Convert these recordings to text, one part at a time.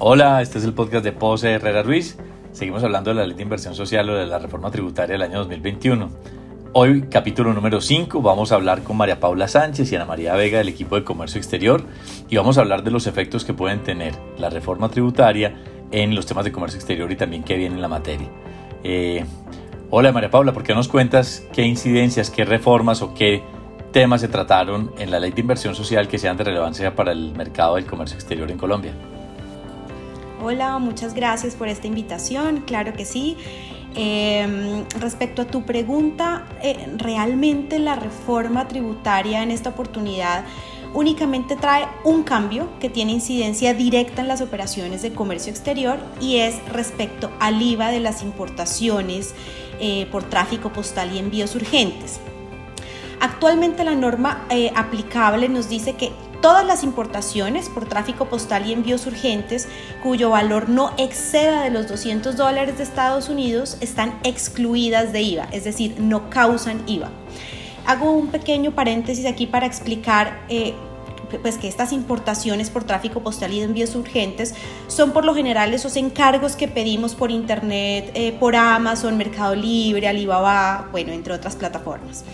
Hola, este es el podcast de Pose Herrera Ruiz. Seguimos hablando de la ley de inversión social o de la reforma tributaria del año 2021. Hoy, capítulo número 5, vamos a hablar con María Paula Sánchez y Ana María Vega del equipo de Comercio Exterior y vamos a hablar de los efectos que pueden tener la reforma tributaria en los temas de comercio exterior y también qué viene en la materia. Eh, hola María Paula, ¿por qué nos cuentas qué incidencias, qué reformas o qué temas se trataron en la ley de inversión social que sean de relevancia para el mercado del comercio exterior en Colombia? Hola, muchas gracias por esta invitación, claro que sí. Em, respecto a tu pregunta, eh, realmente la reforma tributaria en esta oportunidad únicamente trae un cambio que tiene incidencia directa en las operaciones de comercio exterior y es respecto al IVA de las importaciones eh, por tráfico postal y envíos urgentes. Actualmente la norma eh, aplicable nos dice que todas las importaciones por tráfico postal y envíos urgentes cuyo valor no exceda de los 200 dólares de Estados Unidos están excluidas de IVA, es decir, no causan IVA. Hago un pequeño paréntesis aquí para explicar eh, pues que estas importaciones por tráfico postal y envíos urgentes son por lo general esos encargos que pedimos por internet, eh, por Amazon, Mercado Libre, Alibaba, bueno, entre otras plataformas.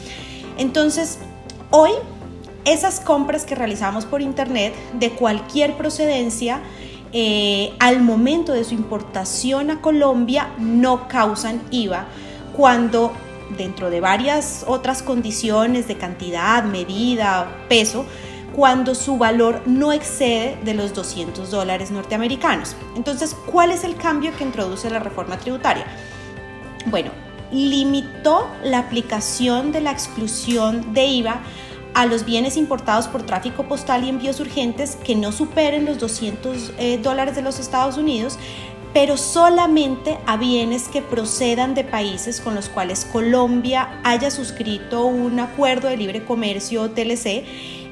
Entonces, hoy esas compras que realizamos por Internet de cualquier procedencia, eh, al momento de su importación a Colombia no causan IVA cuando dentro de varias otras condiciones de cantidad, medida, peso, cuando su valor no excede de los 200 dólares norteamericanos. Entonces, ¿cuál es el cambio que introduce la reforma tributaria? Bueno, limitó la aplicación de la exclusión de IVA a los bienes importados por tráfico postal y envíos urgentes que no superen los 200 eh, dólares de los Estados Unidos, pero solamente a bienes que procedan de países con los cuales Colombia haya suscrito un acuerdo de libre comercio TLC,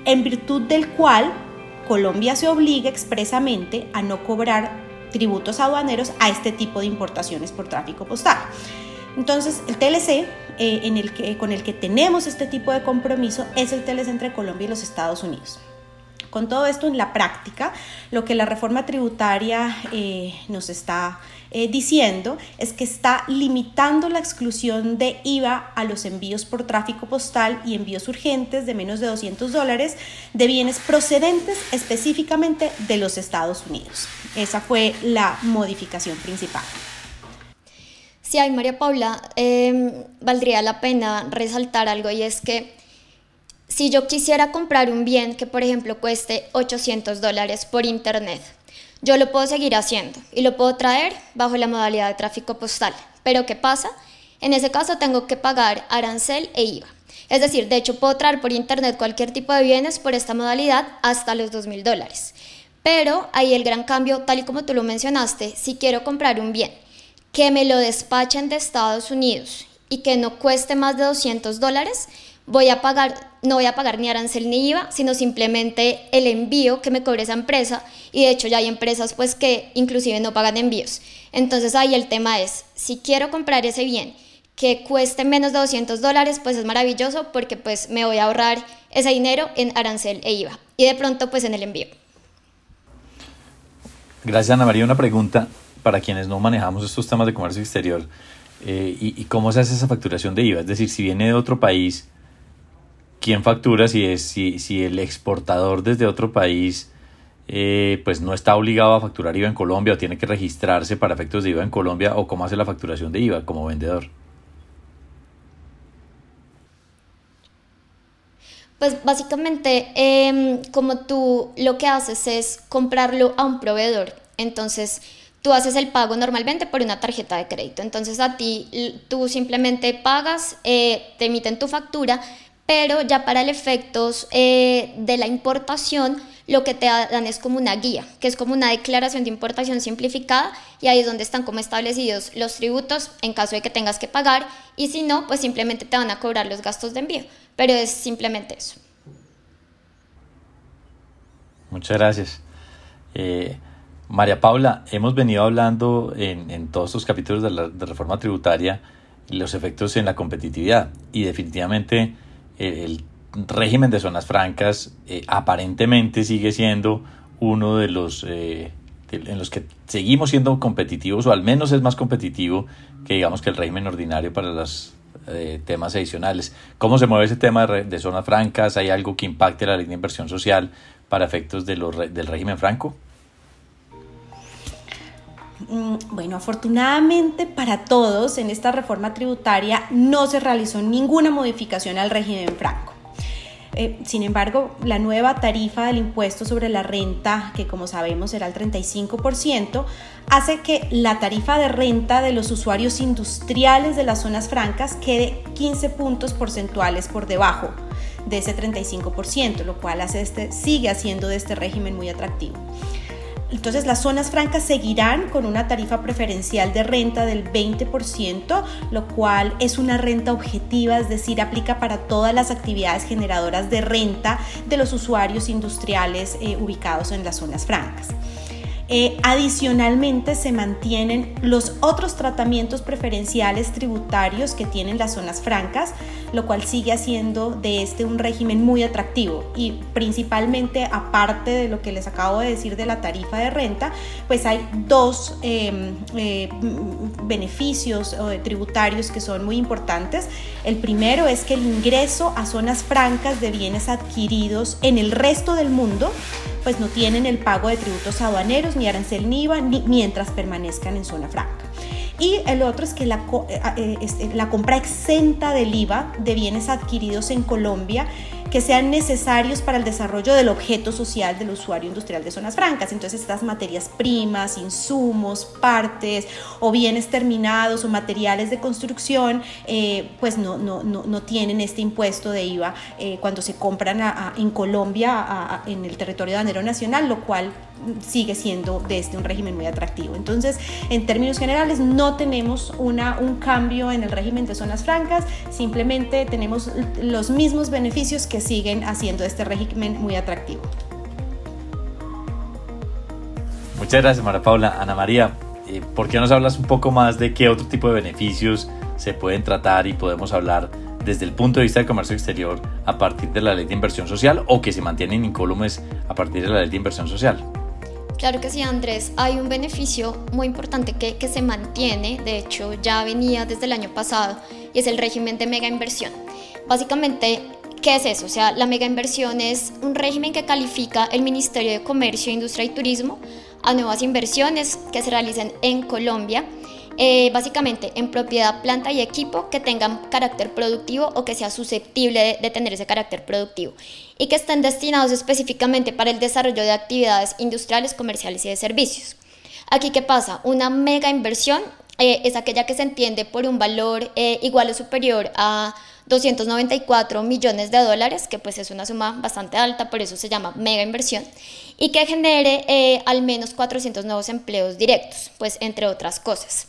en virtud del cual Colombia se obliga expresamente a no cobrar tributos aduaneros a este tipo de importaciones por tráfico postal. Entonces, el TLC eh, con el que tenemos este tipo de compromiso es el TLC entre Colombia y los Estados Unidos. Con todo esto en la práctica, lo que la reforma tributaria eh, nos está eh, diciendo es que está limitando la exclusión de IVA a los envíos por tráfico postal y envíos urgentes de menos de 200 dólares de bienes procedentes específicamente de los Estados Unidos. Esa fue la modificación principal. Sí, hay María Paula, em, valdría la pena resaltar algo y es que si yo quisiera comprar un bien que, por ejemplo, cueste 800 dólares por internet, yo lo puedo seguir haciendo y lo puedo traer bajo la modalidad de tráfico postal. Pero ¿qué pasa? En ese caso tengo que pagar arancel e IVA. Es decir, de hecho puedo traer por internet cualquier tipo de bienes por esta modalidad hasta los 2.000 dólares. Pero ahí el gran cambio, tal y como tú lo mencionaste, si quiero comprar un bien que me lo despachen de Estados Unidos y que no cueste más de 200 dólares, voy a pagar, no voy a pagar ni arancel ni IVA, sino simplemente el envío que me cobre esa empresa. Y de hecho ya hay empresas pues que inclusive no pagan envíos. Entonces ahí el tema es, si quiero comprar ese bien que cueste menos de 200 dólares, pues es maravilloso porque pues me voy a ahorrar ese dinero en arancel e IVA. Y de pronto pues en el envío. Gracias Ana María. Una pregunta para quienes no manejamos estos temas de comercio exterior, eh, y, cómo se hace esa facturación de IVA. Es decir, si viene de otro país, ¿quién factura? Si, es, si, si el exportador desde otro país eh, pues no está obligado a facturar IVA en Colombia o tiene que registrarse para efectos de IVA en Colombia, o cómo hace la facturación de IVA como vendedor. Pues básicamente, em, como tú lo que haces es comprarlo a un proveedor. Entonces, tú haces el pago normalmente por una tarjeta de crédito. Entonces a ti tú simplemente pagas, eh, te emiten tu factura, pero ya para el efectos eh, de la importación lo que te dan es como una guía, que es como una declaración de importación simplificada y ahí es donde están como establecidos los tributos en caso de que tengas que pagar y si no, pues simplemente te van a cobrar los gastos de envío, pero es simplemente eso. Muchas gracias. Eh, María Paula, hemos venido hablando en, todos estos capítulos de la reforma tributaria los efectos en la competitividad y definitivamente eh, el, régimen de zonas francas eh, aparentemente sigue siendo uno de los, eh, en los que seguimos siendo competitivos o al menos es más competitivo que digamos que el régimen ordinario para los eh, temas adicionales. ¿Cómo se mueve ese tema de, zonas francas? ¿Hay algo que impacte la ley de inversión social para efectos de los, del régimen franco? Mm, bueno, afortunadamente para todos en esta reforma tributaria no se realizó ninguna modificación al régimen franco. Eh, sin embargo, la nueva tarifa del impuesto sobre la renta, que como sabemos será el 35%, hace que la tarifa de renta de los usuarios industriales de las zonas francas quede 15 puntos porcentuales por debajo de ese 35%, lo cual hace este, sigue haciendo de este régimen muy atractivo. Entonces las zonas francas seguirán con una tarifa preferencial de renta del 20%, lo cual es una renta objetiva, es decir, aplica para todas las actividades generadoras de renta de los usuarios industriales eh, ubicados en las zonas francas. Eh, adicionalmente se mantienen los otros tratamientos preferenciales tributarios que tienen las zonas francas, lo cual sigue haciendo de este un régimen muy atractivo y principalmente aparte de lo que les acabo de decir de la tarifa de renta, pues hay dos em, eh, beneficios tributarios que son muy importantes. El primero es que el ingreso a zonas francas de bienes adquiridos en el resto del mundo pues no tienen el pago de tributos aduaneros ni arancel ni IVA ni, mientras permanezcan en zona franca. Y el otro es que la, eh, eh, este, la compra exenta del IVA de bienes adquiridos en Colombia que sean necesarios para el desarrollo del objeto social del usuario industrial de zonas francas. Entonces estas materias primas, insumos, partes o bienes terminados o materiales de construcción, eh, pues no, no, no, no, tienen este impuesto de IVA cuando se compran en Colombia en el territorio danero nacional, lo cual sigue siendo desde este un régimen muy atractivo. Entonces, en términos generales, no tenemos una, un cambio en el régimen de zonas francas, simplemente tenemos los mismos beneficios que siguen haciendo este régimen muy atractivo. Muchas gracias, María Paula. Ana María, eh, ¿por qué nos hablas un poco más de qué otro tipo de beneficios se pueden tratar y podemos hablar desde el punto de vista del comercio exterior a partir de la ley de inversión social o que se mantienen incólumes a partir de la ley de inversión social? Claro que sí, Andrés. Hay un beneficio muy importante que, que, se mantiene, de hecho ya venía desde el año pasado, y es el régimen de mega inversión. Básicamente, ¿qué es eso? O sea, la mega inversión es un régimen que califica el Ministerio de Comercio, Industria y Turismo a nuevas inversiones que se realicen en Colombia eh, básicamente en propiedad, planta y equipo que tengan carácter productivo o que sea susceptible de, tener ese carácter productivo y que estén destinados específicamente para el desarrollo de actividades industriales, comerciales y de servicios. Aquí, ¿qué pasa? Una mega inversión eh, es aquella que se entiende por un valor eh, igual o superior a 294 millones de dólares, que pues es una suma bastante alta, por eso se llama mega inversión, y que genere al menos 400 nuevos empleos directos, pues entre otras cosas.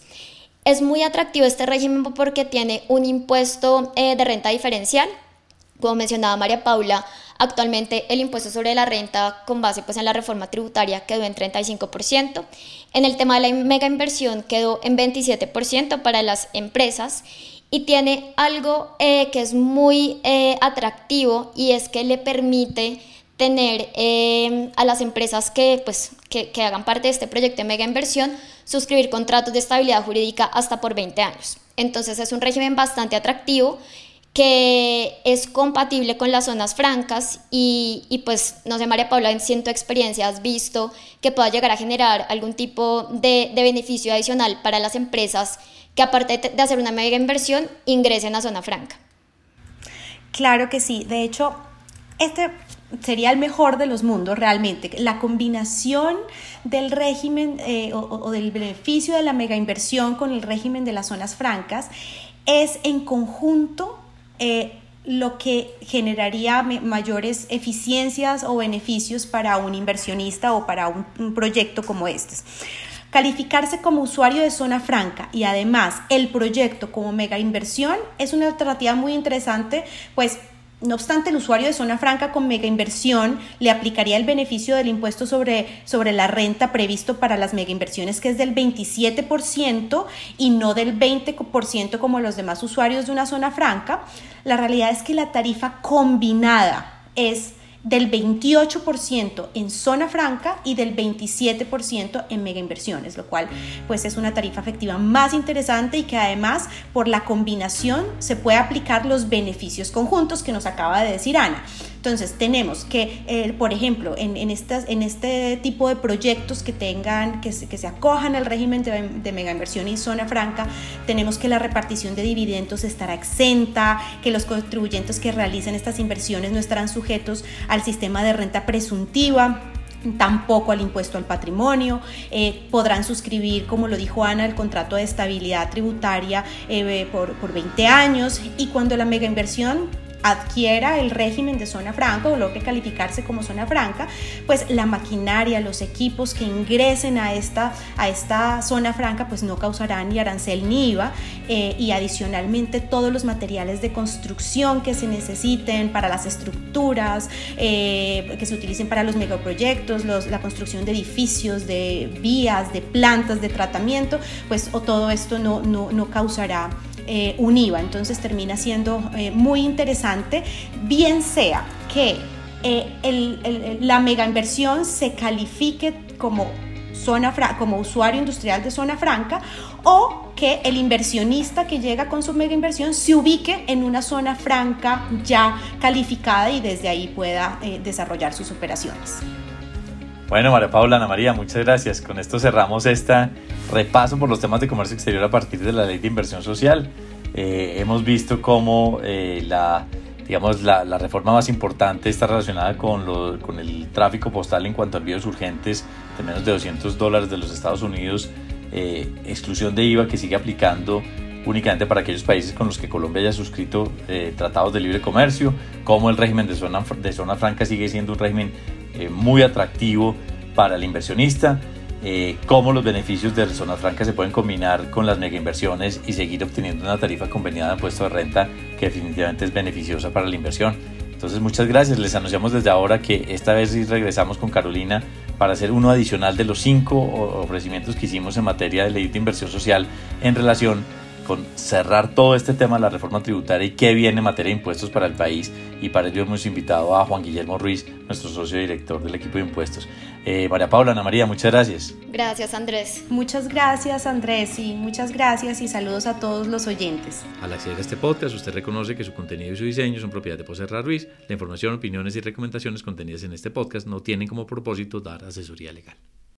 Es muy atractivo este régimen porque tiene un impuesto eh, de renta diferencial. Como mencionaba María Paula, actualmente el impuesto sobre la renta con base pues, en la reforma tributaria quedó en 35%. En el tema de la mega inversión quedó en 27% para las empresas y tiene algo eh, que es muy eh, atractivo y es que le permite tener a las empresas que, pues, que, que hagan parte de este proyecto de mega inversión suscribir contratos de estabilidad jurídica hasta por 20 años. Entonces es un régimen bastante atractivo que es compatible con las zonas francas y, y, pues, no sé, María Paula, en ciento experiencia has visto que pueda llegar a generar algún tipo de, de beneficio adicional para las empresas que aparte de hacer una mega inversión, ingresen a zona franca. Claro que sí, de hecho, este sería el mejor de los mundos realmente. La combinación del régimen eh, o, del beneficio de la mega inversión con el régimen de las zonas francas es en conjunto eh, lo que generaría mayores eficiencias o beneficios para un inversionista o para un, un proyecto como este. Calificarse como usuario de zona franca y además el proyecto como mega inversión es una alternativa muy interesante, pues no obstante, el usuario de zona franca con mega inversión le aplicaría el beneficio del impuesto sobre, sobre la renta previsto para las mega inversiones, que es del 27% y no del 20% como los demás usuarios de una zona franca. La realidad es que la tarifa combinada es del 28% en zona franca y del 27% en mega inversiones, lo cual pues es una tarifa efectiva más interesante y que además por la combinación se puede aplicar los beneficios conjuntos que nos acaba de decir Ana. Entonces, tenemos que, eh, por ejemplo, en, estas, en este tipo de proyectos que tengan, que se, que se acojan al régimen de, de mega inversión y zona franca, tenemos que la repartición de dividendos estará exenta, que los contribuyentes que realicen estas inversiones no estarán sujetos al sistema de renta presuntiva tampoco al impuesto al patrimonio, eh, podrán suscribir, como lo dijo Ana, el contrato de estabilidad tributaria eh, por, por 20 años y cuando la mega inversión adquiera el régimen de zona franca o logre calificarse como zona franca, pues la maquinaria, los equipos que ingresen a esta, a esta zona franca, pues no causarán ni arancel ni IVA eh, y adicionalmente todos los materiales de construcción que se necesiten para las estructuras, eh, que se utilicen para los megaproyectos, la construcción de edificios, de vías, de plantas de tratamiento, pues o todo esto no, no, no causará eh, un IVA. Entonces termina siendo eh, muy interesante, bien sea que eh, la mega inversión se califique como, zona como usuario industrial de zona franca o que el inversionista que llega con su mega inversión se ubique en una zona franca ya calificada y desde ahí pueda desarrollar sus operaciones. Bueno, María Paula, Ana María, muchas gracias. Con esto cerramos este repaso por los temas de comercio exterior a partir de la ley de inversión social. Eh, hemos visto cómo eh, la, digamos, la, la, reforma más importante está relacionada con, lo, con, el tráfico postal en cuanto a envíos urgentes de menos de 200 dólares de los Estados Unidos, eh, exclusión de IVA que sigue aplicando únicamente para aquellos países con los que Colombia haya suscrito tratados de libre comercio, como el régimen de zona, de zona franca sigue siendo un régimen eh, muy atractivo para el inversionista, eh, cómo los beneficios de zona franca se pueden combinar con las mega inversiones y seguir obteniendo una tarifa conveniada de impuesto de renta que definitivamente es beneficiosa para la inversión. Entonces muchas gracias, les anunciamos desde ahora que esta vez regresamos con Carolina para hacer uno adicional de los cinco ofrecimientos que hicimos en materia de ley de inversión social en relación con cerrar todo este tema de la reforma tributaria y qué viene en materia de impuestos para el país. Y para ello hemos invitado a Juan Guillermo Ruiz, nuestro socio director del equipo de impuestos. Eh, María Paula, Ana María, muchas gracias. Gracias, Andrés. Muchas gracias, Andrés, y muchas gracias y saludos a todos los oyentes. Al acceder a este podcast, usted reconoce que su contenido y su diseño son propiedad de Poserra Ruiz. La información, opiniones y recomendaciones contenidas en este podcast no tienen como propósito dar asesoría legal.